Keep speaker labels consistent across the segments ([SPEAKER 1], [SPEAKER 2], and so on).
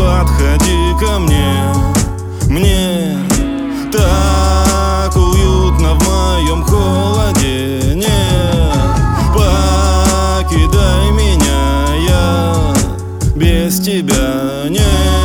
[SPEAKER 1] подходи ко мне. Мне так уютно в моем холоде. Нет, покидай меня, я без тебя. Нет.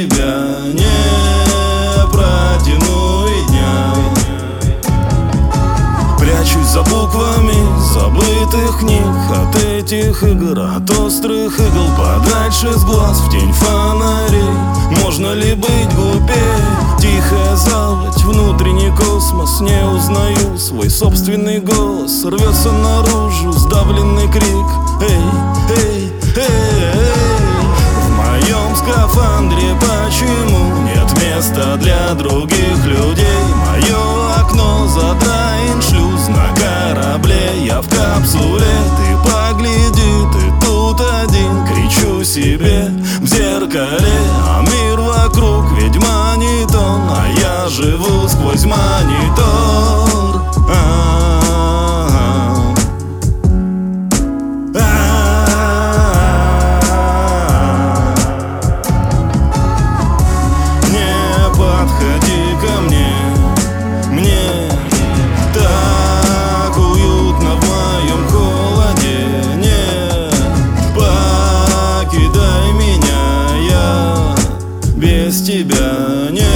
[SPEAKER 1] Тебя не протяну и дня. Прячусь за буквами забытых книг От этих игр, от острых игл Подальше с глаз в тень фонарей. Можно ли быть глупее? Тихая заводь, внутренний космос Не узнаю. Свой собственный голос Рвется наружу сдавленный крик Эй, нет места для других людей? Мое окно задраен шлюз на корабле Я в капсуле, ты погляди, ты тут один Кричу себе в зеркале, а мир вокруг ведь монитон А я живу сквозь монитор без тебя не